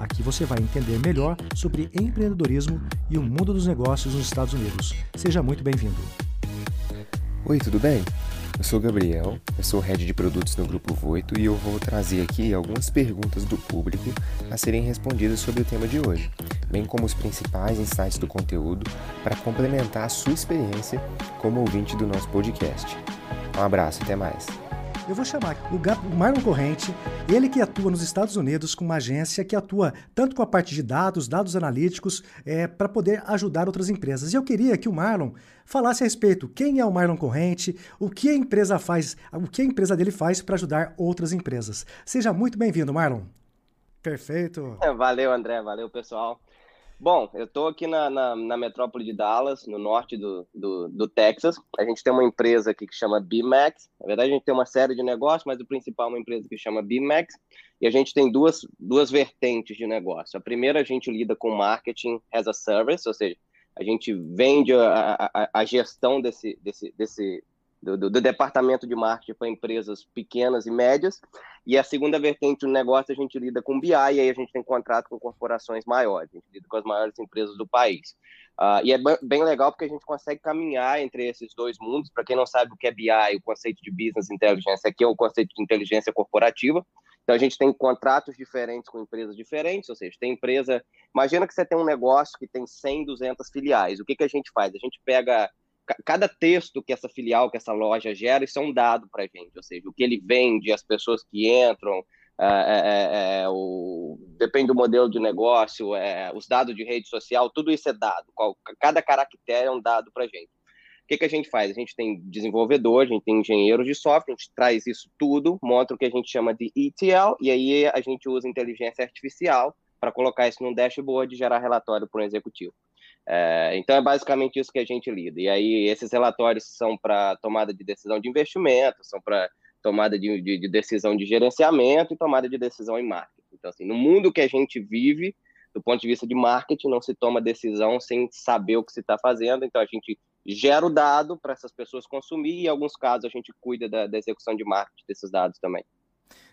Aqui você vai entender melhor sobre empreendedorismo e o mundo dos negócios nos Estados Unidos. Seja muito bem-vindo. Oi, tudo bem? Eu sou o Gabriel, eu sou head de produtos no Grupo Voito e eu vou trazer aqui algumas perguntas do público a serem respondidas sobre o tema de hoje, bem como os principais insights do conteúdo para complementar a sua experiência como ouvinte do nosso podcast. Um abraço, até mais. Eu vou chamar o Marlon Corrente, ele que atua nos Estados Unidos com uma agência que atua tanto com a parte de dados, dados analíticos, é, para poder ajudar outras empresas. E eu queria que o Marlon falasse a respeito quem é o Marlon Corrente, o que a empresa faz, o que a empresa dele faz para ajudar outras empresas. Seja muito bem-vindo, Marlon. Perfeito. Valeu, André. Valeu, pessoal. Bom, eu estou aqui na, na, na, metrópole de Dallas, no norte do, do, do, Texas. A gente tem uma empresa aqui que chama BMAX. Na verdade, a gente tem uma série de negócios, mas o principal é uma empresa que chama BMAX. E a gente tem duas, duas vertentes de negócio. A primeira, a gente lida com marketing as a service, ou seja, a gente vende a, a, a gestão desse, desse, desse, do, do, do departamento de marketing para empresas pequenas e médias. E a segunda vertente do negócio, a gente lida com BI, e aí a gente tem contrato com corporações maiores, a gente lida com as maiores empresas do país. Uh, e é bem legal porque a gente consegue caminhar entre esses dois mundos. Para quem não sabe o que é BI, o conceito de Business Intelligence, aqui é o conceito de inteligência corporativa. Então a gente tem contratos diferentes com empresas diferentes, ou seja, tem empresa. Imagina que você tem um negócio que tem 100, 200 filiais. O que, que a gente faz? A gente pega cada texto que essa filial, que essa loja gera, isso é um dado para a gente, ou seja, o que ele vende, as pessoas que entram, é, é, é, o, depende do modelo de negócio, é, os dados de rede social, tudo isso é dado, qual, cada caractere é um dado para a gente. O que, que a gente faz? A gente tem desenvolvedor, a gente tem engenheiros de software, a gente traz isso tudo, monta o que a gente chama de ETL, e aí a gente usa inteligência artificial para colocar isso num dashboard e gerar relatório para um executivo. É, então é basicamente isso que a gente lida. E aí esses relatórios são para tomada de decisão de investimento, são para tomada de, de, de, decisão de gerenciamento e tomada de decisão em marketing. Então, assim, no mundo que a gente vive, do ponto de vista de marketing, não se toma decisão sem saber o que se está fazendo. Então, a gente gera o dado para essas pessoas consumir e, em alguns casos, a gente cuida da, da execução de marketing desses dados também.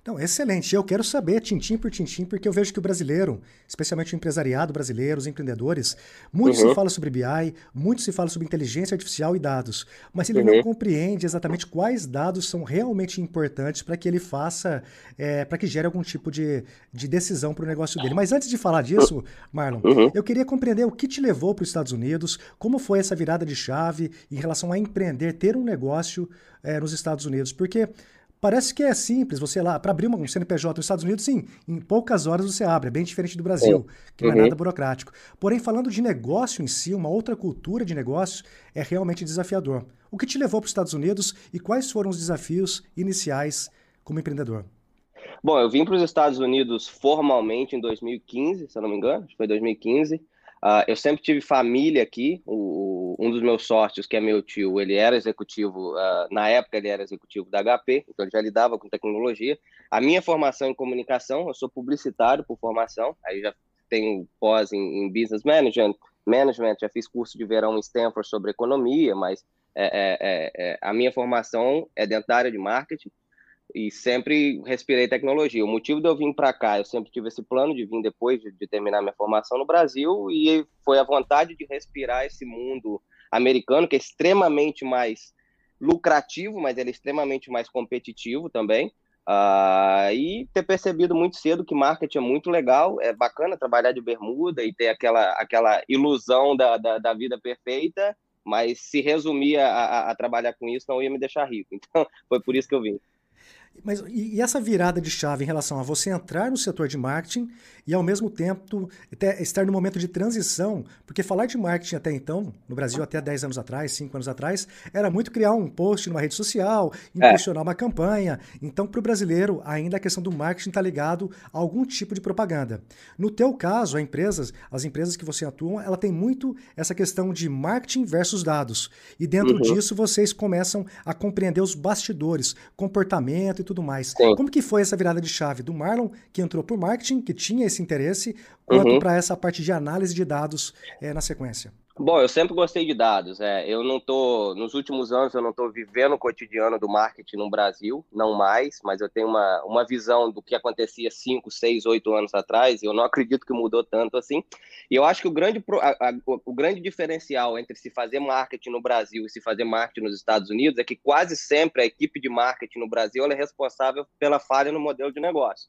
Não, excelente. Eu quero saber, tintim por tintim, porque eu vejo que o brasileiro, especialmente o empresariado brasileiro, os empreendedores, muito uhum. se fala sobre BI, muito se fala sobre inteligência artificial e dados, mas ele uhum. não compreende exatamente quais dados são realmente importantes para que ele faça, é, para que gere algum tipo de, de decisão para o negócio dele. Mas antes de falar disso, Marlon, uhum. eu queria compreender o que te levou para os Estados Unidos, como foi essa virada de chave em relação a empreender, ter um negócio é, nos Estados Unidos, porque Parece que é simples, você lá, para abrir um CNPJ nos Estados Unidos, sim, em poucas horas você abre, é bem diferente do Brasil, que não é uhum. nada burocrático. Porém, falando de negócio em si, uma outra cultura de negócios, é realmente desafiador. O que te levou para os Estados Unidos e quais foram os desafios iniciais como empreendedor? Bom, eu vim para os Estados Unidos formalmente em 2015, se eu não me engano, foi 2015. Uh, eu sempre tive família aqui. O, um dos meus sócios, que é meu tio, ele era executivo, uh, na época ele era executivo da HP, então ele já lidava com tecnologia. A minha formação em comunicação, eu sou publicitário por formação, aí já tenho pós em, em business management, management, já fiz curso de verão em Stanford sobre economia, mas é, é, é, é a minha formação é área de marketing e sempre respirei tecnologia. O motivo de eu vir para cá, eu sempre tive esse plano de vir depois de, de, terminar minha formação no Brasil e foi a vontade de respirar esse mundo americano que é extremamente mais lucrativo, mas ele é extremamente mais competitivo também. Uh, e ter percebido muito cedo que marketing é muito legal, é bacana trabalhar de bermuda e ter aquela, aquela ilusão da, da, da vida perfeita, mas se resumir a, a, a trabalhar com isso não ia me deixar rico. Então, foi por isso que eu vim. Mas e, e, essa virada de chave em relação a você entrar no setor de marketing e ao mesmo tempo estar no momento de transição, porque falar de marketing até então, no Brasil até 10 anos atrás, 5 anos atrás, era muito criar um post numa rede social, é. impulsionar é. uma campanha. Então, para o brasileiro, ainda a questão do marketing está ligado a algum tipo de propaganda. No teu caso, a empresas, as empresas que você atua, ela tem muito essa questão de marketing versus dados. E dentro uhum. disso, vocês começam a compreender os bastidores, comportamento e tudo mais. Sim. Como que foi essa virada de chave do Marlon, que entrou por marketing, que tinha esse interesse, quanto uhum. para essa parte de análise de dados é, na sequência? Bom, eu sempre gostei de dados. É, eu não tô, nos últimos anos, eu não estou vivendo o cotidiano do marketing no Brasil, não mais, mas eu tenho uma, uma visão do que acontecia 5, 6, 8 anos atrás, e eu não acredito que mudou tanto assim. E eu acho que o grande, a, a, o grande diferencial entre se fazer marketing no Brasil e se fazer marketing nos Estados Unidos é que quase sempre a equipe de marketing no Brasil é responsável pela falha no modelo de negócio.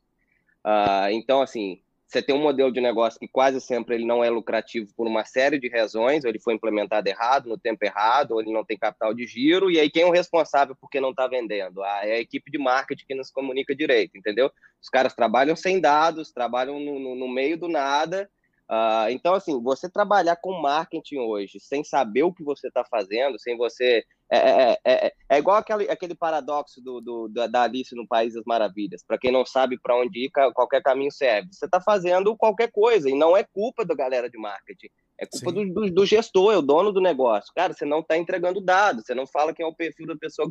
Uh, então, assim, você tem um modelo de negócio que quase sempre ele não é lucrativo por uma série de razões, ou ele foi implementado errado, no tempo errado, ou ele não tem capital de giro, e aí quem é o responsável porque não está vendendo? Ah, é a equipe de marketing que não se comunica direito, entendeu? Os caras trabalham sem dados, trabalham no, no, no meio do nada, Uh, então, assim, você trabalhar com marketing hoje, sem saber o que você está fazendo, sem você. É, é, é, é, igual aquele, aquele paradoxo do, do, da Alice no País das Maravilhas. Para quem não sabe para onde ir, qualquer caminho serve. Você está fazendo qualquer coisa, e não é culpa da galera de marketing. É culpa do, do, do, gestor, é o dono do negócio. Cara, você não está entregando dados, você não fala quem é o perfil da pessoa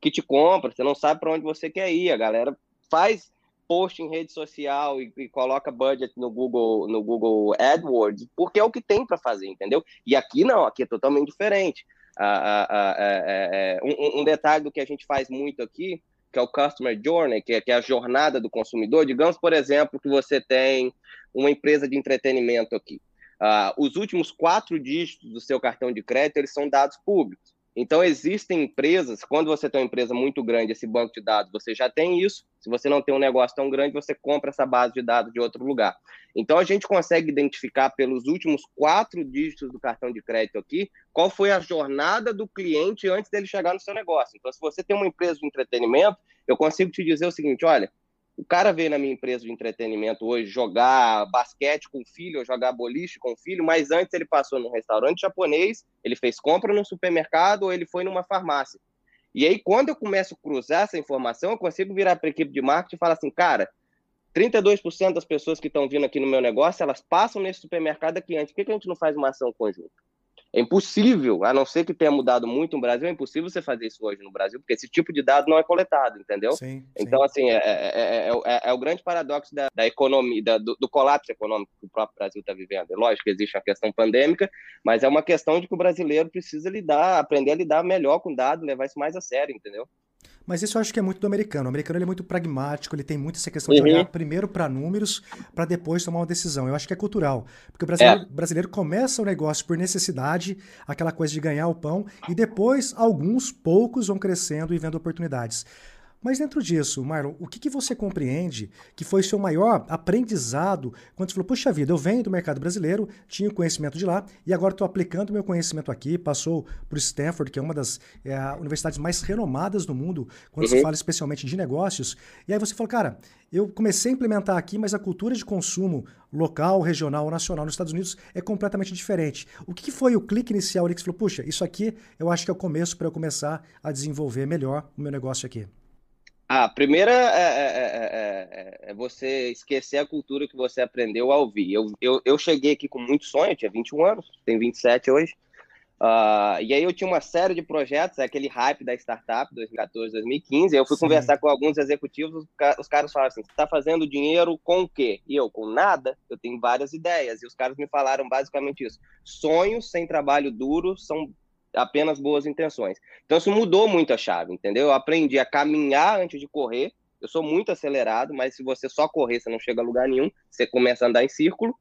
que te compra, você não sabe para onde você quer ir. A galera faz post em rede social e, e, coloca budget no Google no Google AdWords, porque é o que tem para fazer, entendeu? E aqui não, aqui é totalmente diferente. Ah, ah, ah, um, um, detalhe do que a gente faz muito aqui, que é o Customer Journey, que é, que é a jornada do consumidor. Digamos, por exemplo, que você tem uma empresa de entretenimento aqui. os últimos quatro dígitos do seu cartão de crédito eles são dados públicos. Então, existem empresas, quando você tem uma empresa muito grande, esse banco de dados, você já tem isso. Se você não tem um negócio tão grande, você compra essa base de dados de outro lugar. Então, a gente consegue identificar pelos últimos quatro dígitos do cartão de crédito aqui qual foi a jornada do cliente antes dele chegar no seu negócio. Então, se você tem uma empresa de entretenimento, eu consigo te dizer o seguinte: olha, o cara veio na minha empresa de entretenimento hoje jogar basquete com o filho, ou jogar boliche com o filho, mas antes ele passou num restaurante japonês, ele fez compra no supermercado ou ele foi numa farmácia. E aí, quando eu começo a cruzar essa informação, eu consigo virar para a equipe de marketing e falar assim, cara, 32% das pessoas que estão vindo aqui no meu negócio, elas passam nesse supermercado aqui antes. Por que, que a gente não faz uma ação conjunta? É impossível, a não ser que tenha mudado muito no Brasil, é impossível você fazer isso hoje no Brasil, porque esse tipo de dado não é coletado, entendeu? Sim, então, sim. assim, é, é, é, é, o grande paradoxo da, da economia, da, do, do, colapso econômico que o próprio Brasil está vivendo. É lógico que existe a questão pandêmica, mas é uma questão de que o brasileiro precisa lidar, aprender a lidar melhor com dados, levar isso mais a sério, entendeu? Mas isso eu acho que é muito do americano. O americano é muito pragmático, ele tem muito essa questão uhum. de olhar primeiro para números, para depois tomar uma decisão. Eu acho que é cultural. Porque o brasileiro, é. brasileiro começa o negócio por necessidade, aquela coisa de ganhar o pão, e depois alguns poucos vão crescendo e vendo oportunidades. Mas dentro disso, Marlon, o que, que você compreende que foi seu maior aprendizado quando você falou, puxa vida, eu venho do mercado brasileiro, tinha o conhecimento de lá e agora estou aplicando meu conhecimento aqui, passou para o Stanford, que é uma das é, universidades mais renomadas do mundo, quando uhum. se fala especialmente de negócios, e aí você falou, cara, eu comecei a implementar aqui, mas a cultura de consumo local, regional nacional nos Estados Unidos é completamente diferente. O que, que foi o clique inicial ali que você falou, puxa, isso aqui eu acho que é o começo para eu começar a desenvolver melhor o meu negócio aqui? A primeira é, é, é, é, você esquecer a cultura que você aprendeu a ouvir. Eu, eu, eu cheguei aqui com muito sonho, eu tinha 21 anos, tenho 27 hoje. Uh, e aí eu tinha uma série de projetos, aquele hype da startup 2014, 2015. Eu fui Sim. conversar com alguns executivos, os caras falaram assim: você está fazendo dinheiro com o quê? E eu, com nada, eu tenho várias ideias. E os caras me falaram basicamente isso: sonhos sem trabalho duro são apenas boas intenções. Então isso mudou muito a chave, entendeu? Eu aprendi a caminhar antes de correr. Eu sou muito acelerado, mas se você só correr, você não chega a lugar nenhum. Você começa a andar em círculo.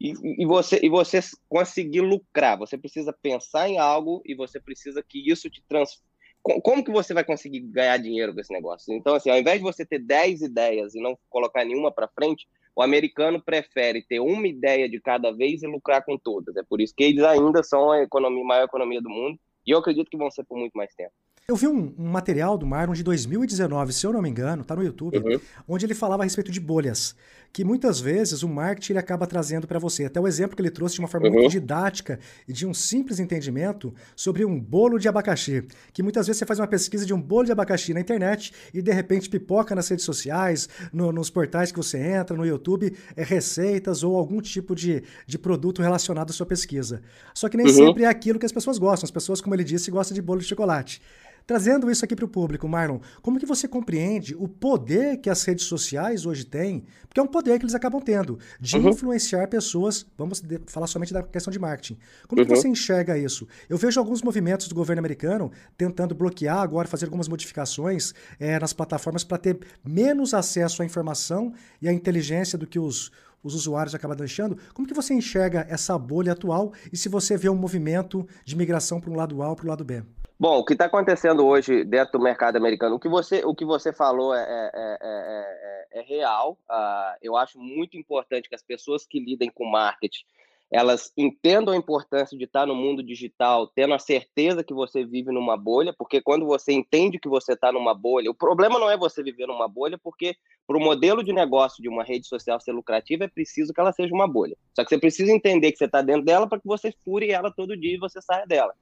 E, e, você, e você conseguir lucrar, você precisa pensar em algo e você precisa que isso te transforme. Como que você vai conseguir ganhar dinheiro com esse negócio? Então, assim, ao invés de você ter 10 ideias e não colocar nenhuma para frente, o americano prefere ter uma ideia de cada vez e lucrar com todas. É por isso que eles ainda são a economia, maior economia do mundo e eu acredito que vão ser por muito mais tempo. Eu vi um, um material do Marlon de 2019, se eu não me engano, tá no YouTube, uhum. onde ele falava a respeito de bolhas que muitas vezes o marketing ele acaba trazendo para você. Até o exemplo que ele trouxe de uma forma uhum. muito didática e de um simples entendimento sobre um bolo de abacaxi. Que muitas vezes você faz uma pesquisa de um bolo de abacaxi na internet e de repente pipoca nas redes sociais, no, nos portais que você entra, no YouTube, é receitas ou algum tipo de, de produto relacionado à sua pesquisa. Só que nem uhum. sempre é aquilo que as pessoas gostam. As pessoas, como ele disse, gostam de bolo de chocolate. Trazendo isso aqui para o público, Marlon, como que você compreende o poder que as redes sociais hoje têm? Porque é um poder que eles acabam tendo de uhum. influenciar pessoas. Vamos falar somente da questão de marketing. Como uhum. que você enxerga isso? Eu vejo alguns movimentos do governo americano tentando bloquear agora, fazer algumas modificações é, nas plataformas para ter menos acesso à informação e à inteligência do que os os usuários acabam deixando. Como que você enxerga essa bolha atual e se você vê um movimento de migração para um lado A ou para o lado B? Bom, o que está acontecendo hoje dentro do mercado americano, o que você, o que você falou é, é, é, é real. Uh, eu acho muito importante que as pessoas que lidem com marketing elas entendam a importância de estar no mundo digital, tendo a certeza que você vive numa bolha, porque quando você entende que você está numa bolha, o problema não é você viver numa bolha, porque para o modelo de negócio de uma rede social ser lucrativa, é preciso que ela seja uma bolha. Só que você precisa entender que você está dentro dela para que você fure ela todo dia e você saia dela.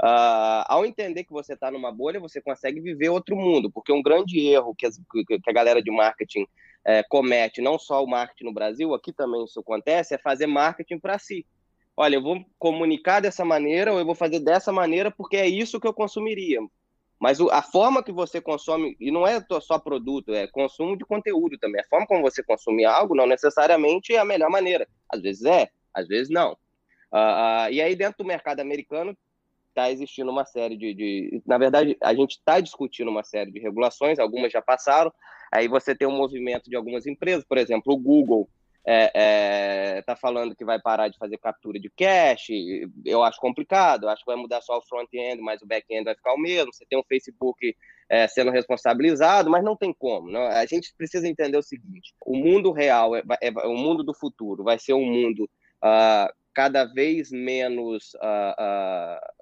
Uh, ao entender que você está numa bolha, você consegue viver outro mundo, porque um grande erro que, as, que a galera de marketing é, comete, não só o marketing no Brasil, aqui também isso acontece, é fazer marketing para si. Olha, eu vou comunicar dessa maneira ou eu vou fazer dessa maneira porque é isso que eu consumiria. Mas a forma que você consome, e não é só produto, é consumo de conteúdo também. A forma como você consome algo não necessariamente é a melhor maneira. Às vezes é, às vezes não. Uh, uh, e aí, dentro do mercado americano, está existindo uma série de, de, Na verdade, a gente está discutindo uma série de regulações, algumas já passaram. Aí você tem um movimento de algumas empresas, por exemplo, o Google está é, é, tá falando que vai parar de fazer captura de cache. Eu acho complicado, acho que vai mudar só o front-end, mas o back-end vai ficar o mesmo. Você tem o Facebook é, sendo responsabilizado, mas não tem como. Não? A gente precisa entender o seguinte: o mundo real, é, é o mundo do futuro, vai ser um mundo. Uh, cada vez menos uh, uh,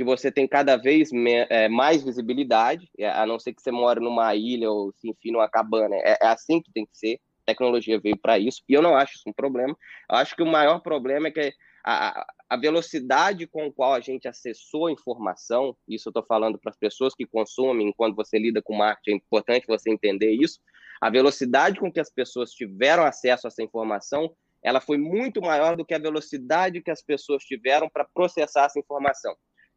que você tem cada vez é, mais visibilidade, a não ser que você mora numa ilha ou se enfim numa cabana. É, é assim que tem que ser. A tecnologia veio para isso, e eu não acho isso um problema. Eu acho que o maior problema é que a, a velocidade com a qual a gente acessou a informação, isso eu estou falando para as pessoas que consomem, quando você lida com marketing, é importante você entender isso. A velocidade com que as pessoas tiveram acesso a essa informação, ela foi muito maior do que a velocidade que as pessoas tiveram para processar essa informação.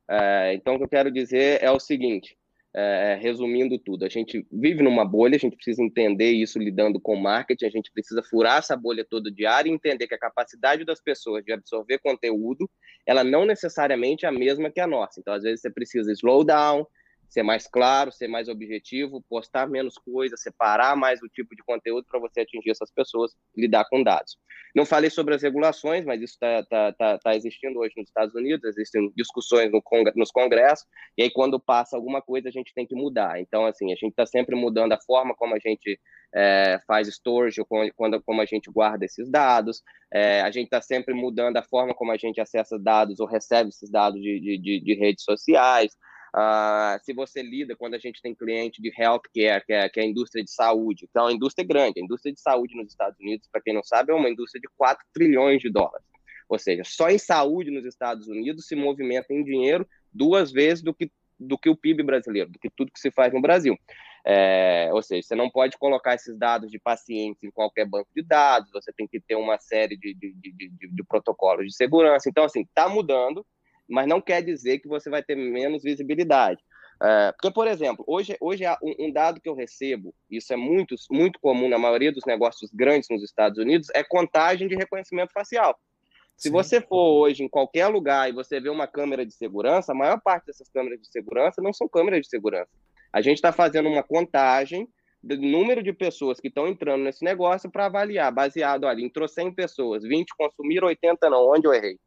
É, então, o que eu quero dizer é o seguinte: é, resumindo tudo, a gente vive numa bolha, a gente precisa entender isso lidando com marketing, a gente precisa furar essa bolha todo diário e entender que a capacidade das pessoas de absorver conteúdo, ela não necessariamente é a mesma que a nossa. Então, às vezes, você precisa slow down, ser mais claro, ser mais objetivo, postar menos coisas, separar mais o tipo de conteúdo para você atingir essas pessoas, lidar com dados. Não falei sobre as regulações, mas isso está tá, tá, tá existindo hoje nos Estados Unidos, existem discussões no nos congressos, e aí quando passa alguma coisa a gente tem que mudar. Então, assim, a gente está sempre mudando a forma como a gente é, faz storage, quando, como a gente guarda esses dados, é, a gente está sempre mudando a forma como a gente acessa dados ou recebe esses dados de, de, de redes sociais, Uh, se você lida quando a gente tem cliente de healthcare, que é, que é a indústria de saúde, então é uma indústria grande, a indústria de saúde nos Estados Unidos, para quem não sabe, é uma indústria de 4 trilhões de dólares. Ou seja, só em saúde nos Estados Unidos se movimenta em dinheiro duas vezes do que, do que o PIB brasileiro, do que tudo que se faz no Brasil. É, ou seja, você não pode colocar esses dados de pacientes em qualquer banco de dados, você tem que ter uma série de, de, de, de, de protocolos de segurança. Então, assim, está mudando, mas não quer dizer que você vai ter menos visibilidade. É, porque, por exemplo, hoje, hoje um, um, dado que eu recebo, isso é muito, muito comum na maioria dos negócios grandes nos Estados Unidos, é contagem de reconhecimento facial. Se Sim. você for hoje em qualquer lugar e você vê uma câmera de segurança, a maior parte dessas câmeras de segurança não são câmeras de segurança. A gente está fazendo uma contagem do número de pessoas que estão entrando nesse negócio para avaliar, baseado, olha, entrou 100 pessoas, 20 consumiram, 80 não, onde eu errei?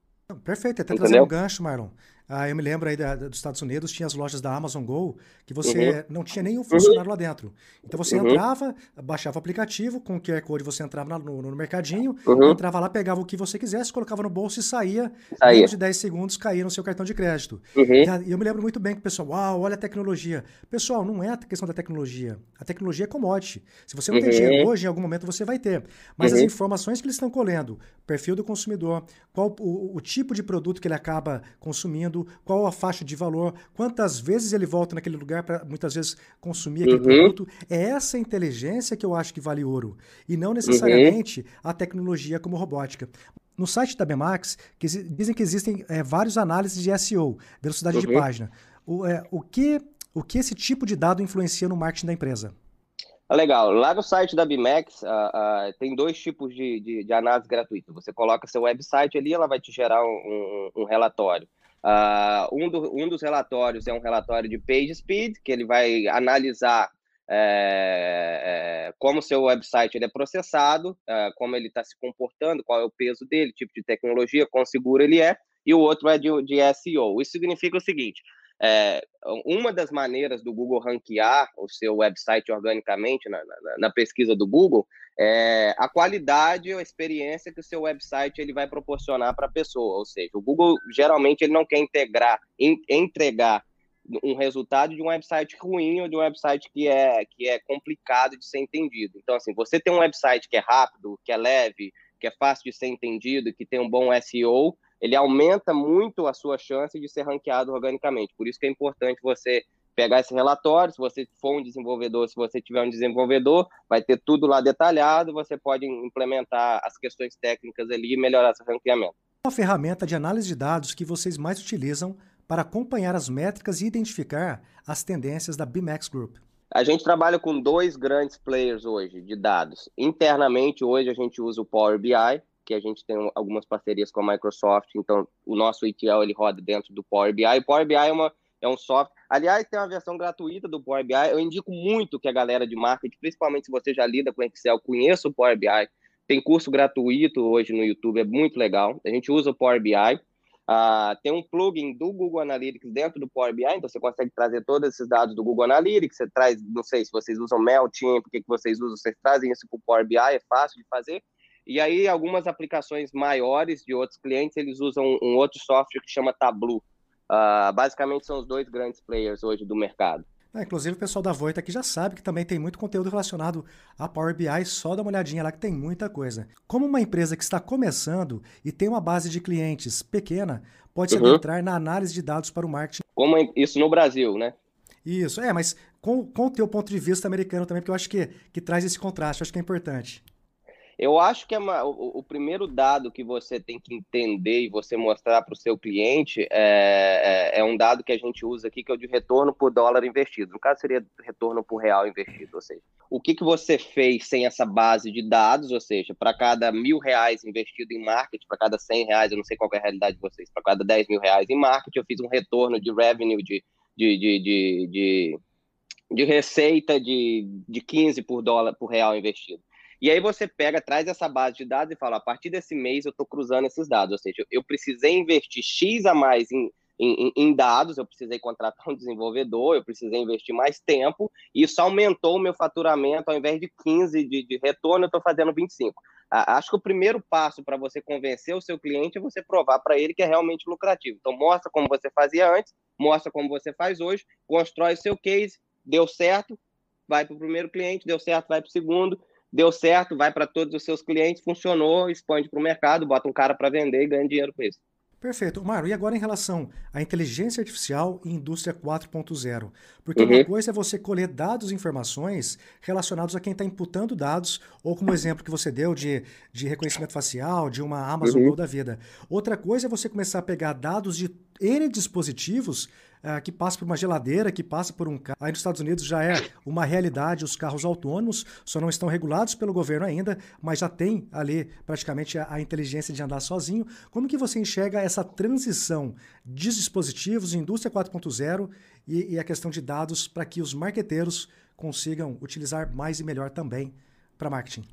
Perfeito, até trazer um gancho, Marlon. Ah, eu me lembro aí da, dos Estados Unidos, tinha as lojas da Amazon Go, que você uhum. não tinha nenhum funcionário uhum. lá dentro. Então você uhum. entrava, baixava o aplicativo, com o QR Code você entrava no, no mercadinho, uhum. entrava lá, pegava o que você quisesse, colocava no bolso e saía. saía. Menos de 10 segundos caía no seu cartão de crédito. Uhum. E, eu me lembro muito bem que o pessoal, uau, olha a tecnologia. Pessoal, não é a questão da tecnologia. A tecnologia é commodity. Se você não tem uhum. dinheiro hoje, em algum momento você vai ter. Mas as informações que eles estão colhendo, perfil do consumidor, qual o, o tipo de produto que ele acaba consumindo, qual a faixa de valor, quantas vezes ele volta naquele lugar para muitas vezes consumir aquele uhum. produto. É essa inteligência que eu acho que vale ouro. E não necessariamente uhum. a tecnologia como robótica. No site da Bemax, que dizem que existem é, vários análises de SEO, velocidade uhum. de página. O, é, o, que, o que esse tipo de dado influencia no marketing da empresa? Ah, legal. Lá no site da Bimax uh, uh, tem dois tipos de, de, de, análise gratuita. Você coloca seu website ali, ela vai te gerar um, um, um relatório. Uh, um, do, um, dos relatórios é um relatório de page speed, que ele vai analisar é, é, como seu website ele é processado, é, como ele está se comportando, qual é o peso dele, tipo de tecnologia, quão seguro ele é, e o outro é de, de SEO. Isso significa o seguinte: é, uma das maneiras do Google ranquear o seu website organicamente na, na, na, pesquisa do Google é a qualidade ou a experiência que o seu website ele vai proporcionar para a pessoa. Ou seja, o Google geralmente ele não quer integrar, in, entregar um resultado de um website ruim ou de um website que é, que é complicado de ser entendido. Então, assim, você tem um website que é rápido, que é leve, que é fácil de ser entendido, que tem um bom SEO, ele aumenta muito a sua chance de ser ranqueado organicamente. Por isso que é importante você pegar esse relatório, se você for um desenvolvedor, se você tiver um desenvolvedor, vai ter tudo lá detalhado, você pode implementar as questões técnicas ali e melhorar seu ranqueamento. Qual a ferramenta de análise de dados que vocês mais utilizam para acompanhar as métricas e identificar as tendências da BMAX Group? A gente trabalha com dois grandes players hoje de dados. Internamente, hoje a gente usa o Power BI, que a gente tem algumas parcerias com a Microsoft, então o nosso ETL ele roda dentro do Power BI. O Power BI é, uma, é um software. Aliás, tem uma versão gratuita do Power BI. Eu indico muito que a galera de marketing, principalmente se você já lida com Excel, conheça o Power BI. Tem curso gratuito hoje no YouTube, é muito legal. A gente usa o Power BI. Uh, ah, tem um plugin do Google Analytics dentro do Power BI, então você consegue trazer todos esses dados do Google Analytics. Você traz, não sei se vocês usam MailChimp, o que, que vocês usam, vocês trazem isso para o Power BI, é fácil de fazer. E aí, algumas aplicações maiores de outros clientes, eles usam um outro software que chama Tableau. Uh, basicamente, são os dois grandes players hoje do mercado. É, inclusive, o pessoal da Voita aqui já sabe que também tem muito conteúdo relacionado a Power BI, só dá uma olhadinha lá que tem muita coisa. Como uma empresa que está começando e tem uma base de clientes pequena, pode se uhum. adentrar na análise de dados para o marketing. Como isso no Brasil, né? Isso, é, mas com, com o teu ponto de vista americano também, porque eu acho que, que traz esse contraste, eu acho que é importante. Eu acho que é uma, o, o, primeiro dado que você tem que entender e você mostrar para o seu cliente é, é, é, um dado que a gente usa aqui, que é o de retorno por dólar investido. No caso, seria retorno por real investido. Ou seja, o que, que você fez sem essa base de dados, ou seja, para cada mil reais investido em marketing, para cada cem reais, eu não sei qual é a realidade de vocês, para cada dez mil reais em marketing, eu fiz um retorno de revenue, de, de, de, de, de, de receita de, de 15 por dólar por real investido. E aí você pega, traz essa base de dados e fala, a partir desse mês eu estou cruzando esses dados, ou seja, eu precisei investir X a mais em, em, em, dados, eu precisei contratar um desenvolvedor, eu precisei investir mais tempo, e isso aumentou o meu faturamento, ao invés de 15 de, de retorno, eu estou fazendo 25. Acho que o primeiro passo para você convencer o seu cliente é você provar para ele que é realmente lucrativo. Então, mostra como você fazia antes, mostra como você faz hoje, constrói seu case, deu certo, vai para o primeiro cliente, deu certo, vai para o segundo, deu certo, vai para todos os seus clientes, funcionou, expande para o mercado, bota um cara para vender e ganha dinheiro com isso. Perfeito. Mário, e agora em relação à inteligência artificial e indústria 4.0? Porque uhum. uma coisa é você colher dados e informações relacionados a quem está imputando dados, ou como exemplo que você deu de, de reconhecimento facial, de uma Amazon uhum. Go da vida. Outra coisa é você começar a pegar dados de N dispositivos uh, que passa por uma geladeira, que passa por um carro. Aí nos Estados Unidos já é uma realidade os carros autônomos, só não estão regulados pelo governo ainda, mas já tem ali praticamente a, a inteligência de andar sozinho. Como que você enxerga essa transição de dispositivos, indústria 4.0 e, e a questão de dados para que os marqueteiros consigam utilizar mais e melhor também para marketing?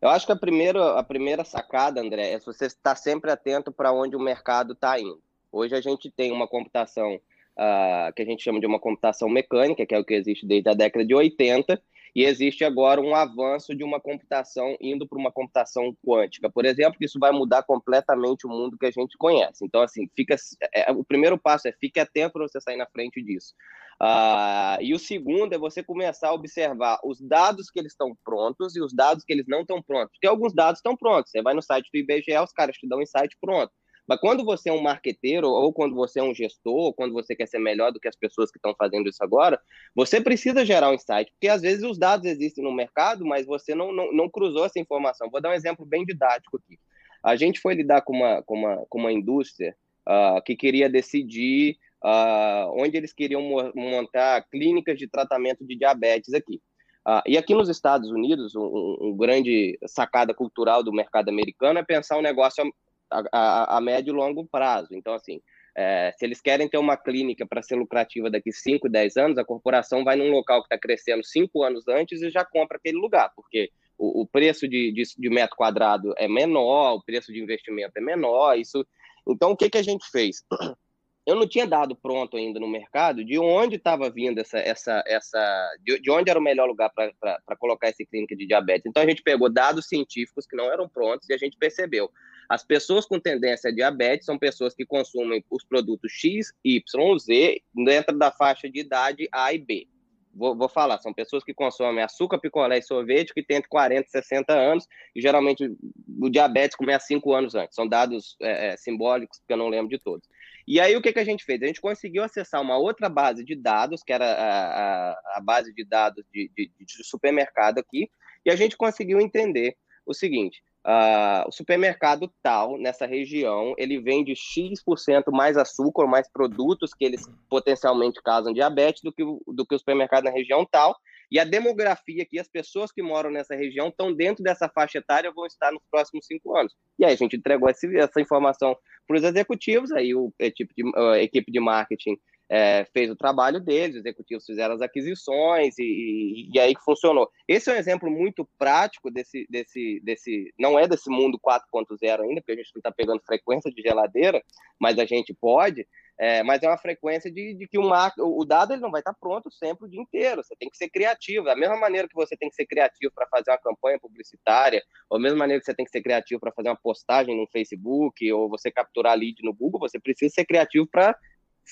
Eu acho que a primeira, a primeira sacada, André, é você estar sempre atento para onde o mercado está indo. Hoje a gente tem uma computação uh, que a gente chama de uma computação mecânica, que é o que existe desde a década de 80, e existe agora um avanço de uma computação indo para uma computação quântica, por exemplo, que isso vai mudar completamente o mundo que a gente conhece. Então, assim, fica, é, o primeiro passo é fique atento para você sair na frente disso. Uh, e o segundo é você começar a observar os dados que eles estão prontos e os dados que eles não estão prontos. Porque alguns dados estão prontos. Você vai no site do IBGE, os caras te dão um insight pronto. Mas quando você é um marqueteiro, ou quando você é um gestor, ou quando você quer ser melhor do que as pessoas que estão fazendo isso agora, você precisa gerar um insight, porque às vezes os dados existem no mercado, mas você não, não, não cruzou essa informação. Vou dar um exemplo bem didático aqui. A gente foi lidar com uma, com uma, com uma indústria uh, que queria decidir uh, onde eles queriam montar clínicas de tratamento de diabetes aqui. Uh, e aqui nos Estados Unidos, um, um, grande sacada cultural do mercado americano é pensar um negócio a, a, médio e longo prazo. Então, assim, é, se eles querem ter uma clínica para ser lucrativa daqui 5, 10 anos, a corporação vai num local que está crescendo 5 anos antes e já compra aquele lugar, porque o, o preço de, de, de, metro quadrado é menor, o preço de investimento é menor. Isso. Então, o que, que a gente fez? Eu não tinha dado pronto ainda no mercado de onde estava vindo essa, essa, essa, de, de onde era o melhor lugar para colocar essa clínica de diabetes. Então a gente pegou dados científicos que não eram prontos e a gente percebeu as pessoas com tendência a diabetes são pessoas que consumem os produtos X, Y, Z dentro da faixa de idade A e B. Vou, vou, falar, são pessoas que consomem açúcar, picolé e sorvete, que têm entre 40 e 60 anos, e geralmente o diabetes começa 5 anos antes. São dados é, é, simbólicos que eu não lembro de todos. E aí o que, que a gente fez? A gente conseguiu acessar uma outra base de dados, que era a, a, a base de dados de, de, de supermercado aqui, e a gente conseguiu entender o seguinte: Uh, o supermercado tal, nessa região, ele vende X% mais açúcar, mais produtos que eles potencialmente causam diabetes do que, o, do que o supermercado na região tal. E a demografia aqui, as pessoas que moram nessa região estão dentro dessa faixa etária vão estar nos próximos cinco anos. E aí a gente entregou esse, essa informação para os executivos, aí o, a equipe de, a equipe de marketing é, fez o trabalho deles, os executivos fizeram as aquisições e, e, e, aí que funcionou. Esse é um exemplo muito prático desse, desse, desse não é desse mundo 4.0 ainda, porque a gente não está pegando frequência de geladeira, mas a gente pode, é, mas é uma frequência de, de que o, o dado ele não vai estar tá pronto sempre o dia inteiro, você tem que ser criativo, da mesma maneira que você tem que ser criativo para fazer uma campanha publicitária, ou da mesma maneira que você tem que ser criativo para fazer uma postagem no Facebook, ou você capturar lead no Google, você precisa ser criativo para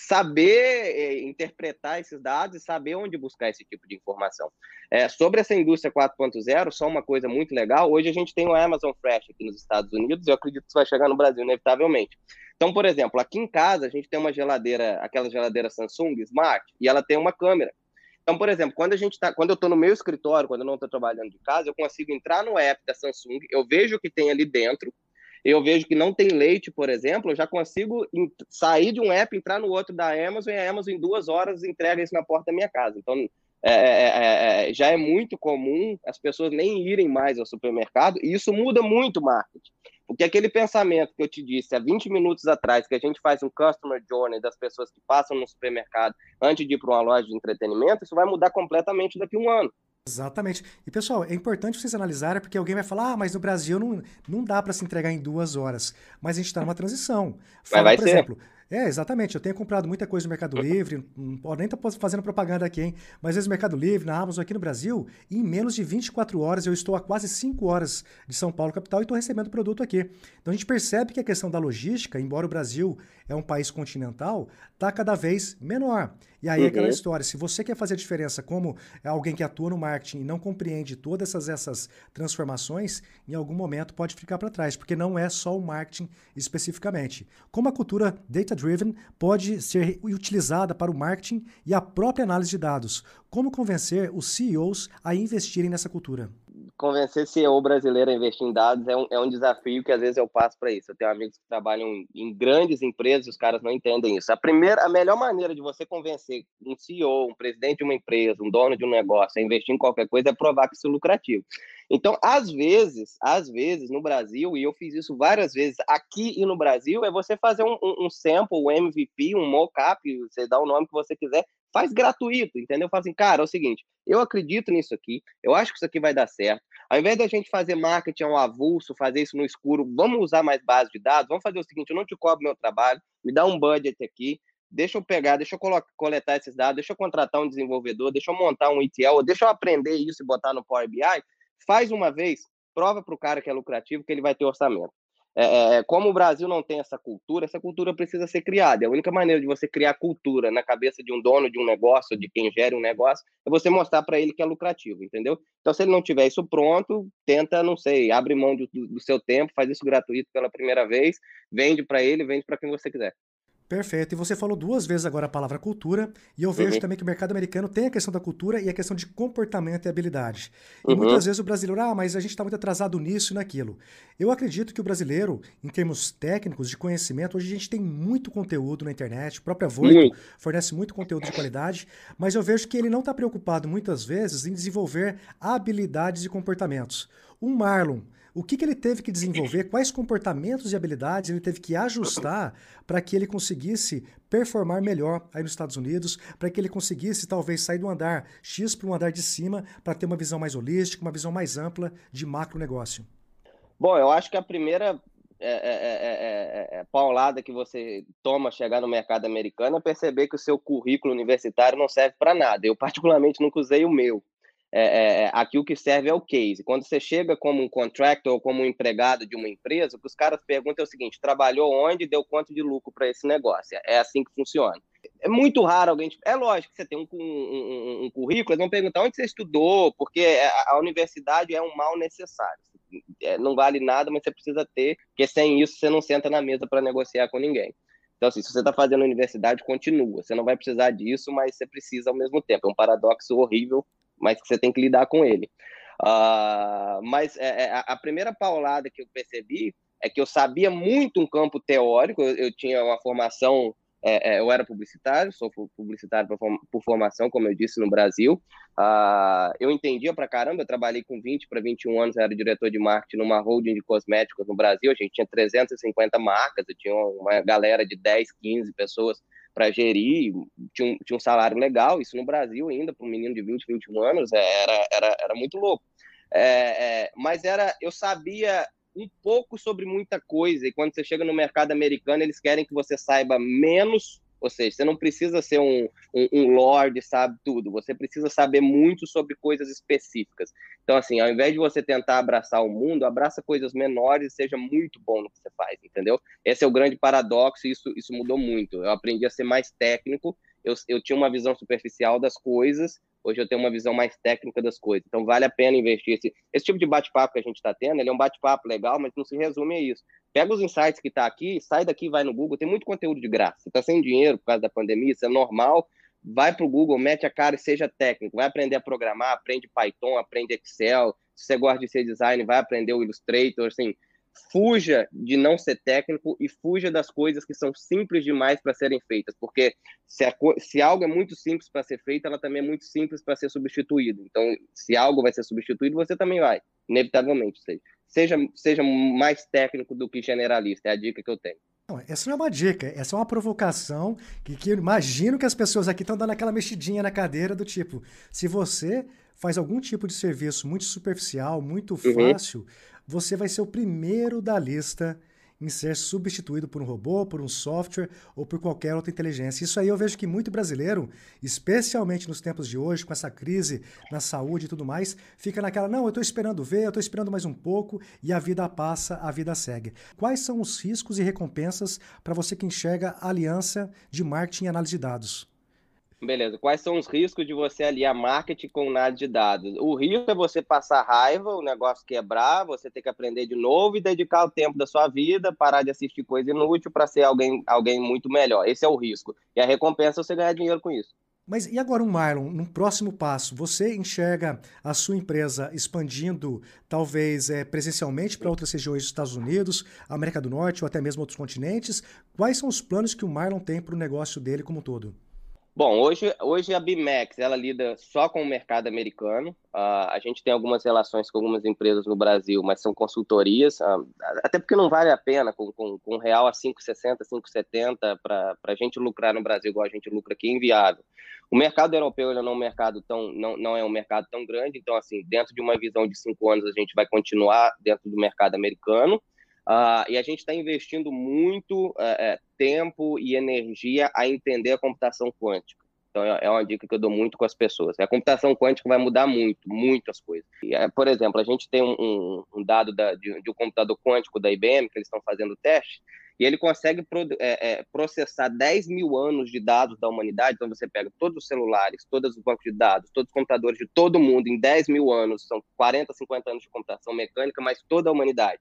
saber é, interpretar esses dados e saber onde buscar esse tipo de informação. É, sobre essa indústria 4.0, só uma coisa muito legal, hoje a gente tem o Amazon Fresh aqui nos Estados Unidos, eu acredito que vai chegar no Brasil inevitavelmente. Então, por exemplo, aqui em casa a gente tem uma geladeira, aquela geladeira Samsung Smart, e ela tem uma câmera. Então, por exemplo, quando a gente tá, quando eu estou no meu escritório, quando eu não estou trabalhando de casa, eu consigo entrar no app da Samsung, eu vejo o que tem ali dentro, eu vejo que não tem leite, por exemplo, eu já consigo sair de um app, entrar no outro da Amazon, e a Amazon em duas horas entrega isso na porta da minha casa. Então, é, é, é, é, já é muito comum as pessoas nem irem mais ao supermercado, e isso muda muito o marketing. Porque aquele pensamento que eu te disse há 20 minutos atrás, que a gente faz um customer journey das pessoas que passam no supermercado antes de ir para uma loja de entretenimento, isso vai mudar completamente daqui a um ano. Exatamente. E pessoal, é importante vocês analisarem, porque alguém vai falar, ah, mas no Brasil não, não dá para se entregar em duas horas. Mas a gente está numa transição. Fala, vai por ser. exemplo, é, exatamente. Eu tenho comprado muita coisa no Mercado Livre, não nem tá fazendo propaganda aqui, hein? Mas às vezes no Mercado Livre, na Amazon aqui no Brasil, em menos de 24 horas, eu estou a quase 5 horas de São Paulo, capital, e estou recebendo o produto aqui. Então a gente percebe que a questão da logística, embora o Brasil é um país continental, está cada vez menor. E aí uhum. aquela história, se você quer fazer a diferença como alguém que atua no marketing e não compreende todas essas, essas transformações, em algum momento pode ficar para trás, porque não é só o marketing especificamente. Como a cultura data data-driven pode ser utilizada para o marketing e a própria análise de dados. Como convencer os CEOs a investirem nessa cultura? Convencer CEO brasileiro a investir em dados é um, é um desafio que às vezes eu passo para isso. Eu tenho amigos que trabalham em grandes empresas e os caras não entendem isso. A primeira, a melhor maneira de você convencer um CEO, um presidente de uma empresa, um dono de um negócio a investir em qualquer coisa é provar que isso é lucrativo. Então, às vezes, às vezes, no Brasil, e eu fiz isso várias vezes aqui e no Brasil, é você fazer um, um sample, um MVP, um mockup, você dá o nome que você quiser, faz gratuito, entendeu? Faz assim, cara, é o seguinte, eu acredito nisso aqui, eu acho que isso aqui vai dar certo. Ao invés da gente fazer marketing ao avulso, fazer isso no escuro, vamos usar mais base de dados, vamos fazer o seguinte, eu não te cobro meu trabalho, me dá um budget aqui, deixa eu pegar, deixa eu coletar esses dados, deixa eu contratar um desenvolvedor, deixa eu montar um ETL, deixa eu aprender isso e botar no Power BI, faz uma vez, prova para o cara que é lucrativo que ele vai ter orçamento. É, é, é, como o Brasil não tem essa cultura, essa cultura precisa ser criada. a única maneira de você criar cultura na cabeça de um dono de um negócio, de quem gera um negócio, é você mostrar para ele que é lucrativo, entendeu? Então, se ele não tiver isso pronto, tenta, não sei, abre mão do, do seu tempo, faz isso gratuito pela primeira vez, vende para ele, vende para quem você quiser. Perfeito. E você falou duas vezes agora a palavra cultura, e eu vejo uhum. também que o mercado americano tem a questão da cultura e a questão de comportamento e habilidade. E uhum. muitas vezes o brasileiro, ah, mas a gente está muito atrasado nisso e naquilo. Eu acredito que o brasileiro, em termos técnicos, de conhecimento, hoje a gente tem muito conteúdo na internet, a própria Voito uhum. fornece muito conteúdo de qualidade, mas eu vejo que ele não está preocupado muitas vezes em desenvolver habilidades e comportamentos. O Marlon o que, que ele teve que desenvolver, quais comportamentos e habilidades ele teve que ajustar para que ele conseguisse performar melhor aí nos Estados Unidos, para que ele conseguisse talvez sair do andar X para um andar de cima, para ter uma visão mais holística, uma visão mais ampla de macro negócio? Bom, eu acho que a primeira é, é, é, paulada que você toma chegar no mercado americano é perceber que o seu currículo universitário não serve para nada. Eu, particularmente, nunca usei o meu é, é, é, aqui o que serve é o case. Quando você chega como um contractor ou como um empregado de uma empresa, o que os caras perguntam é o seguinte: trabalhou onde deu quanto de lucro para esse negócio? É assim que funciona. É muito raro alguém. É lógico que você tem um, um, um, currículo, eles vão perguntar onde você estudou, porque a, a universidade é um mal necessário. É, não vale nada, mas você precisa ter, porque sem isso você não senta na mesa para negociar com ninguém. Então, assim, se você está fazendo universidade, continua. Você não vai precisar disso, mas você precisa ao mesmo tempo. É um paradoxo horrível mas que você tem que lidar com ele. Uh, mas é, é, a primeira paulada que eu percebi é que eu sabia muito um campo teórico, eu, eu tinha uma formação, é, é, eu era publicitário, sou publicitário por, por, formação, como eu disse, no Brasil. Uh, eu entendia pra caramba, eu trabalhei com 20 para 21 anos, era diretor de marketing numa holding de cosméticos no Brasil, a gente tinha 350 marcas, eu tinha uma galera de 10, 15 pessoas para gerir, tinha um, tinha um salário legal, isso no Brasil ainda, para um menino de 20, 21 anos, é, era, era, era muito louco. É, é, mas era, eu sabia um pouco sobre muita coisa, e quando você chega no mercado americano, eles querem que você saiba menos ou seja, você não precisa ser um, um, um lord, sabe tudo. Você precisa saber muito sobre coisas específicas. Então, assim, ao invés de você tentar abraçar o mundo, abraça coisas menores e seja muito bom no que você faz, entendeu? Esse é o grande paradoxo e isso, isso mudou muito. Eu aprendi a ser mais técnico. Eu, eu tinha uma visão superficial das coisas Hoje eu tenho uma visão mais técnica das coisas. Então vale a pena investir. Esse, esse tipo de bate-papo que a gente está tendo, ele é um bate-papo legal, mas não se resume a isso. Pega os insights que está aqui, sai daqui, vai no Google. Tem muito conteúdo de graça. Você está sem dinheiro por causa da pandemia, isso é normal. Vai para o Google, mete a cara e seja técnico. Vai aprender a programar, aprende Python, aprende Excel. Se você gosta de ser design, vai aprender o Illustrator. Assim, fuja de não ser técnico e fuja das coisas que são simples demais para serem feitas, porque se, a, se algo é muito simples para ser feito, ela também é muito simples para ser substituído. Então, se algo vai ser substituído, você também vai, inevitavelmente. Seja, seja, mais técnico do que generalista, é a dica que eu tenho. Não, essa não é uma dica, essa é uma provocação que, que eu imagino que as pessoas aqui estão dando aquela mexidinha na cadeira do tipo, se você faz algum tipo de serviço muito superficial, muito uhum. Você vai ser o primeiro da lista em ser substituído por um robô, por um software ou por qualquer outra inteligência. Isso aí eu vejo que muito brasileiro, especialmente nos tempos de hoje, com essa crise na saúde e tudo mais, fica naquela, não, eu estou esperando ver, eu estou esperando mais um pouco e a vida passa, a vida segue. Quais são os riscos e recompensas para você que enxerga a aliança de marketing e análise de dados? Beleza. Quais são os riscos de você aliar marketing com nada de dados? O risco é você passar raiva, o negócio quebrar, você ter que aprender de novo e dedicar o tempo da sua vida, parar de assistir coisa inútil para ser alguém, alguém muito melhor. Esse é o risco. E a recompensa é você ganhar dinheiro com isso. Mas e agora, um Marlon, num próximo passo, você enxerga a sua empresa expandindo, talvez é, presencialmente para outras regiões dos Estados Unidos, América do Norte ou até mesmo outros continentes? Quais são os planos que o Marlon tem para o negócio dele como um todo? Bom, hoje, hoje a Bimax ela lida só com o mercado americano. Uh, a gente tem algumas relações com algumas empresas no Brasil, mas são consultorias, uh, até porque não vale a pena com, com, com real a 5,60, 5,70 para a gente lucrar no Brasil igual a gente lucra aqui, é inviável. O mercado europeu ele não é um mercado tão não, não é um mercado tão grande, então assim dentro de uma visão de cinco anos a gente vai continuar dentro do mercado americano. Uh, e a gente está investindo muito uh, tempo e energia a entender a computação quântica. Então, é, é uma dica que eu dou muito com as pessoas. A computação quântica vai mudar muito, muitas coisas. E, por exemplo, a gente tem um, um dado da, de, de, um computador quântico da IBM, que eles estão fazendo teste, e ele consegue pro, é, é, processar 10 mil anos de dados da humanidade. Então, você pega todos os celulares, todos os bancos de dados, todos os computadores de todo mundo em 10 mil anos, são 40, 50 anos de computação mecânica, mas toda a humanidade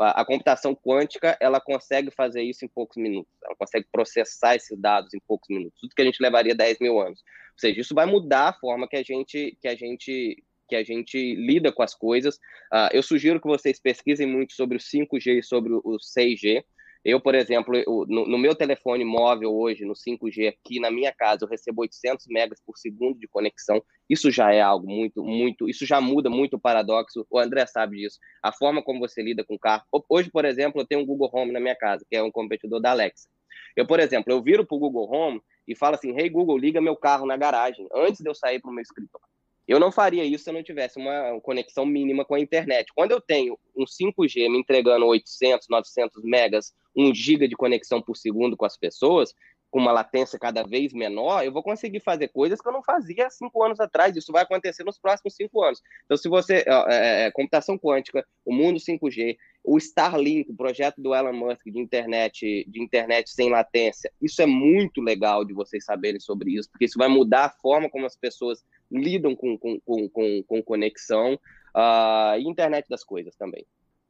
a, computação quântica ela consegue fazer isso em poucos minutos, ela consegue processar esses dados em poucos minutos, tudo que a gente levaria 10 mil anos. Ou seja, isso vai mudar a forma que a gente, que a gente, que a gente lida com as coisas. Uh, eu sugiro que vocês pesquisem muito sobre o 5G e sobre o 6G. Eu, por exemplo, eu, no, no, meu telefone móvel hoje, no 5G aqui na minha casa, eu recebo 800 megas por segundo de conexão. Isso já é algo muito, muito, isso já muda muito o paradoxo. O André sabe disso. A forma como você lida com o carro. Hoje, por exemplo, eu tenho um Google Home na minha casa, que é um competidor da Alexa. Eu, por exemplo, eu viro para o Google Home e falo assim: Hey Google, liga meu carro na garagem, antes de eu sair para o meu escritório. Eu não faria isso se eu não tivesse uma conexão mínima com a internet. Quando eu tenho um 5G me entregando 800, 900 megas, 1 giga de conexão por segundo com as pessoas, com uma latência cada vez menor, eu vou conseguir fazer coisas que eu não fazia cinco anos atrás. Isso vai acontecer nos próximos cinco anos. Então, se você. É, é, computação quântica, o mundo 5G, o Starlink, o projeto do Elon Musk de internet, de internet sem latência, isso é muito legal de vocês saberem sobre isso, porque isso vai mudar a forma como as pessoas lidam com, com, com, com, com conexão uh, e internet das coisas também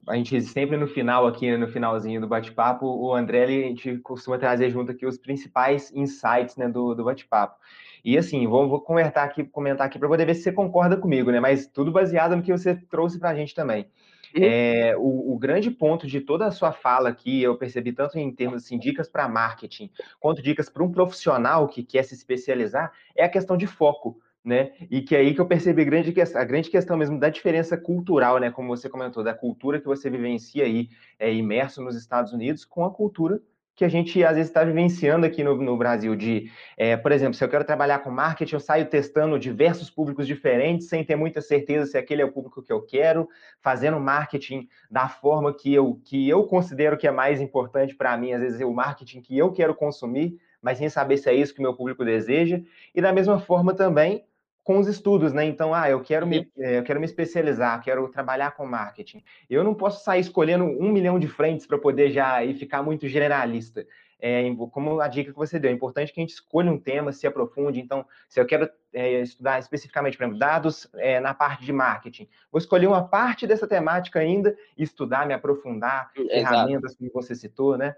a gente sempre no final aqui, no finalzinho do bate-papo, o André, ele, a gente costuma trazer junto aqui os principais insights né, do, do bate-papo. E assim, vou, vou comentar aqui, comentar aqui para poder ver se você concorda comigo, né? Mas tudo baseado no que você trouxe para a gente também. Uhum. É, o, o, grande ponto de toda a sua fala aqui, eu percebi tanto em termos assim, dicas para marketing, quanto dicas para um profissional que quer se especializar, é a questão de foco né? E que é aí que eu percebi a grande, a grande questão mesmo da diferença cultural, né? Como você comentou, da cultura que você vivencia aí, é, imerso nos Estados Unidos, com a cultura que a gente às vezes está vivenciando aqui no, no Brasil. De, é, por exemplo, se eu quero trabalhar com marketing, eu saio testando diversos públicos diferentes, sem ter muita certeza se aquele é o público que eu quero, fazendo marketing da forma que eu, que eu considero que é mais importante para mim, às vezes é o marketing que eu quero consumir, mas sem saber se é isso que o meu público deseja. E da mesma forma também com os estudos, né? Então, ah, eu quero, me, eh, eu quero me especializar, quero trabalhar com marketing. Eu não posso sair escolhendo um milhão de frentes para poder já e ficar muito generalista. É, como a dica que você deu, é importante que a gente escolha um tema, se aprofunde. Então, se eu quero é, estudar especificamente, por exemplo, dados é, na parte de marketing, vou escolher uma parte dessa temática ainda estudar, me aprofundar, Exato. ferramentas que você citou, né?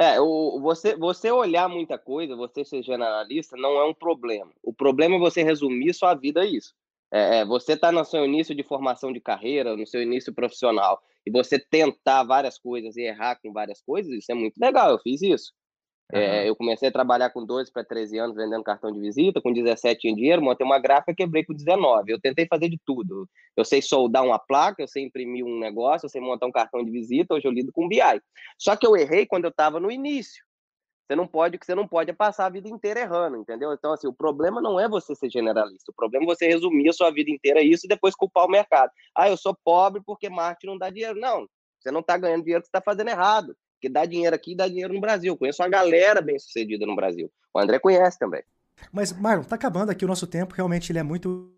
É, o, você, você olhar muita coisa, você ser generalista, não é um problema. O problema é você resumir sua vida a isso. É, é você está no seu início de formação de carreira, no seu início profissional, e você tentar várias coisas e errar com várias coisas, isso é muito legal, eu fiz isso. Uhum. É, eu comecei a trabalhar com 12 para 13 anos vendendo cartão de visita, com 17 tinha dinheiro, montei uma gráfica quebrei com 19. Eu tentei fazer de tudo. Eu sei soldar uma placa, eu sei imprimir um negócio, eu sei montar um cartão de visita, hoje eu lido com BI. Só que eu errei quando eu estava no início. Você não pode, o que você não pode é passar a vida inteira errando, entendeu? Então, assim, o problema não é você ser generalista, o problema é você resumir a sua vida inteira isso e depois culpar o mercado. Ah, eu sou pobre porque marketing não dá dinheiro. Não, você não está ganhando dinheiro, você está fazendo errado. Porque dá dinheiro aqui e dá dinheiro no Brasil. conheço uma galera bem sucedida no Brasil. O André conhece também. Mas, Marlon, tá acabando aqui o nosso tempo. Realmente ele é muito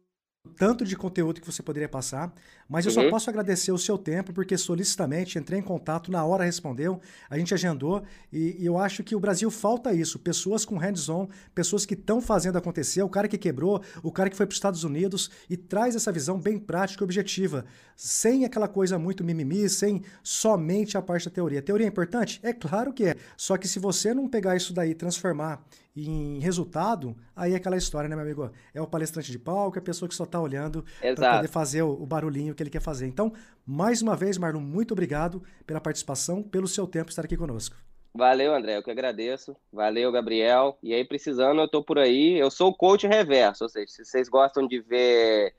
tanto de conteúdo que você poderia passar, mas eu uhum. só posso agradecer o seu tempo, porque solicitamente entrei em contato, na hora respondeu, a gente agendou, e, e eu acho que o Brasil falta isso, pessoas com hands-on, pessoas que estão fazendo acontecer, o cara que quebrou, o cara que foi para os Estados Unidos, e traz essa visão bem prática e objetiva, sem aquela coisa muito mimimi, sem somente a parte da teoria. Teoria é importante? É claro que é, só que se você não pegar isso daí e transformar em resultado, aí é aquela história, né, meu amigo? É o palestrante de palco, é a pessoa que só está olhando para poder fazer o, o, barulhinho que ele quer fazer. Então, mais uma vez, Marlon, muito obrigado pela participação, pelo seu tempo estar aqui conosco. Valeu, André, eu que agradeço. Valeu, Gabriel. E aí, precisando, eu tô por aí. Eu sou o coach reverso, ou seja, se vocês gostam de ver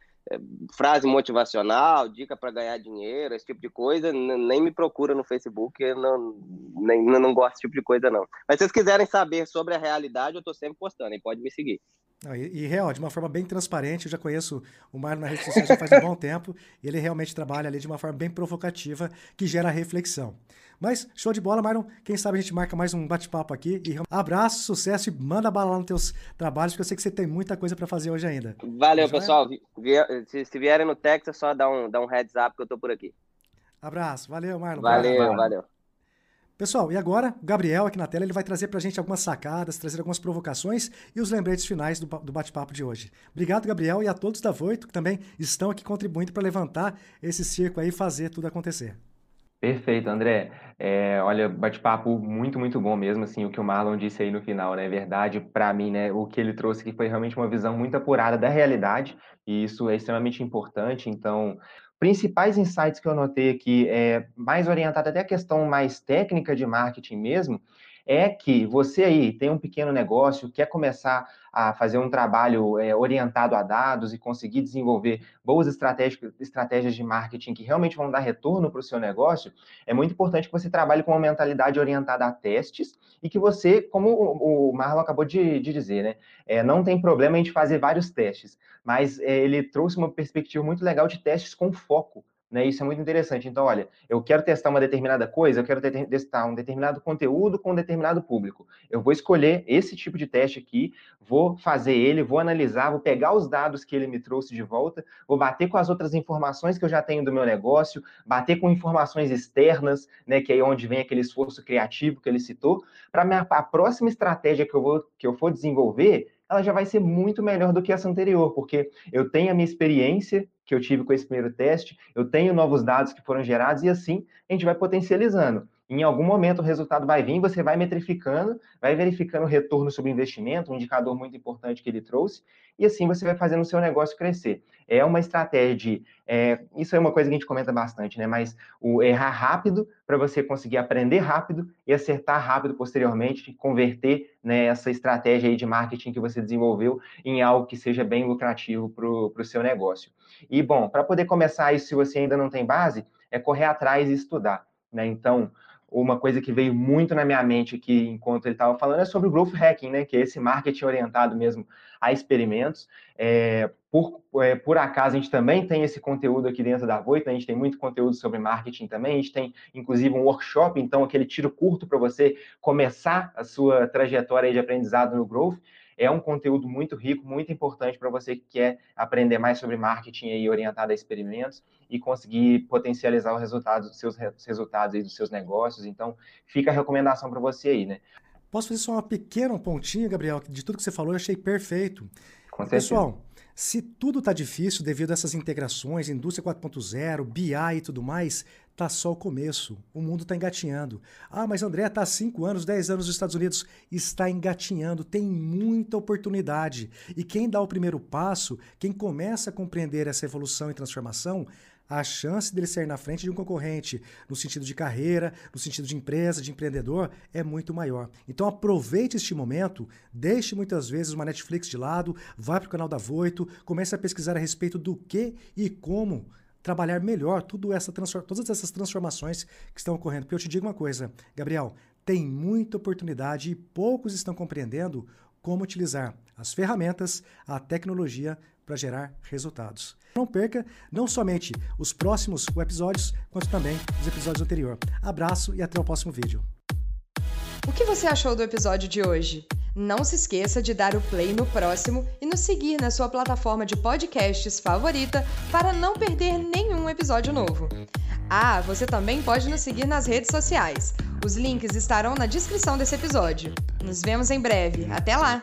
frase motivacional, dica para ganhar dinheiro, esse tipo de coisa, nem me procura no Facebook, eu não, nem, não gosto desse tipo de coisa, não. Mas se vocês quiserem saber sobre a realidade, eu tô sempre postando, e pode me seguir. E, e, real, de uma forma bem transparente, eu já conheço o Marlon na rede social já faz um bom tempo, e ele realmente trabalha ali de uma forma bem provocativa, que gera reflexão. Mas, show de bola, Marlon. Quem sabe a gente marca mais um bate-papo aqui. E abraço, sucesso e manda bala lá nos teus trabalhos, porque eu sei que você tem muita coisa para fazer hoje ainda. Valeu, tá pessoal. Se, se vierem no Texas, só dá um, dá um heads up que eu tô por aqui. Abraço. Valeu, Marlon. Valeu, valeu. valeu. Pessoal, e agora o Gabriel aqui na tela ele vai trazer para a gente algumas sacadas, trazer algumas provocações e os lembretes finais do, do bate-papo de hoje. Obrigado, Gabriel, e a todos da Voito que também estão aqui contribuindo para levantar esse circo aí e fazer tudo acontecer. Perfeito, André. É, olha, bate-papo muito, muito bom mesmo, assim, o que o Marlon disse aí no final, né? É verdade, para mim, né? O que ele trouxe aqui foi realmente uma visão muito apurada da realidade, e isso é extremamente importante. Então, principais insights que eu notei aqui, é, mais orientado até a questão mais técnica de marketing mesmo, é que você aí tem um pequeno negócio, quer começar a fazer um trabalho é, orientado a dados e conseguir desenvolver boas estratégias, de marketing que realmente vão dar retorno para o seu negócio, é muito importante que você trabalhe com uma mentalidade orientada a testes e que você, como o Marlon acabou de, de dizer, né, é, não tem problema em fazer vários testes, mas é, ele trouxe uma perspectiva muito legal de testes com foco. Né, isso é muito interessante. Então, olha, eu quero testar uma determinada coisa, eu quero testar um determinado conteúdo com um determinado público. Eu vou escolher esse tipo de teste aqui, vou fazer ele, vou analisar, vou pegar os dados que ele me trouxe de volta, vou bater com as outras informações que eu já tenho do meu negócio, bater com informações externas, né, que é onde vem aquele esforço criativo que ele citou, para a próxima estratégia que eu vou que eu for desenvolver, ela já vai ser muito melhor do que essa anterior, porque eu tenho a minha experiência que eu tive com esse primeiro teste, eu tenho novos dados que foram gerados e assim a gente vai potencializando. Em algum momento o resultado vai vir, você vai metrificando, vai verificando o retorno sobre investimento, um indicador muito importante que ele trouxe, e assim você vai fazendo o seu negócio crescer. É uma estratégia de, é, isso é uma coisa que a gente comenta bastante, né? Mas o errar rápido para você conseguir aprender rápido e acertar rápido posteriormente, converter né, essa estratégia aí de marketing que você desenvolveu em algo que seja bem lucrativo para o seu negócio. E bom, para poder começar isso, se você ainda não tem base, é correr atrás e estudar. Né? Então, uma coisa que veio muito na minha mente aqui enquanto ele estava falando é sobre o growth hacking, né? Que é esse marketing orientado mesmo a experimentos. É, por, é, por acaso, a gente também tem esse conteúdo aqui dentro da Voita, a gente tem muito conteúdo sobre marketing também, a gente tem, inclusive, um workshop, então, aquele tiro curto para você começar a sua trajetória de aprendizado no growth é um conteúdo muito rico, muito importante para você que quer aprender mais sobre marketing aí orientado a experimentos e conseguir potencializar os resultados dos seus resultados aí dos seus negócios. Então, fica a recomendação para você aí, né? Posso fazer só uma pequena pontinha, Gabriel? De tudo que você falou, eu achei perfeito. Com Pessoal, se tudo está difícil devido a essas integrações, indústria 4.0, BI e tudo mais, tá só o começo. O mundo está engatinhando. Ah, mas André está há 5 anos, 10 anos nos Estados Unidos. Está engatinhando, tem muita oportunidade. E quem dá o primeiro passo, quem começa a compreender essa evolução e transformação, a chance dele sair na frente de um concorrente no sentido de carreira, no sentido de empresa, de empreendedor, é muito maior. Então aproveite este momento, deixe muitas vezes uma Netflix de lado, vá para o canal da Voito, comece a pesquisar a respeito do que e como trabalhar melhor tudo essa todas essas transformações que estão ocorrendo. Porque eu te digo uma coisa, Gabriel, tem muita oportunidade e poucos estão compreendendo como utilizar as ferramentas, a tecnologia para gerar resultados. Não perca não somente os próximos episódios, quanto também os episódios anteriores. Abraço e até o próximo vídeo. O que você achou do episódio de hoje? Não se esqueça de dar o play no próximo e nos seguir na sua plataforma de podcasts favorita para não perder nenhum episódio novo. Ah, você também pode nos seguir nas redes sociais. Os links estarão na descrição desse episódio. Nos vemos em breve. Até lá!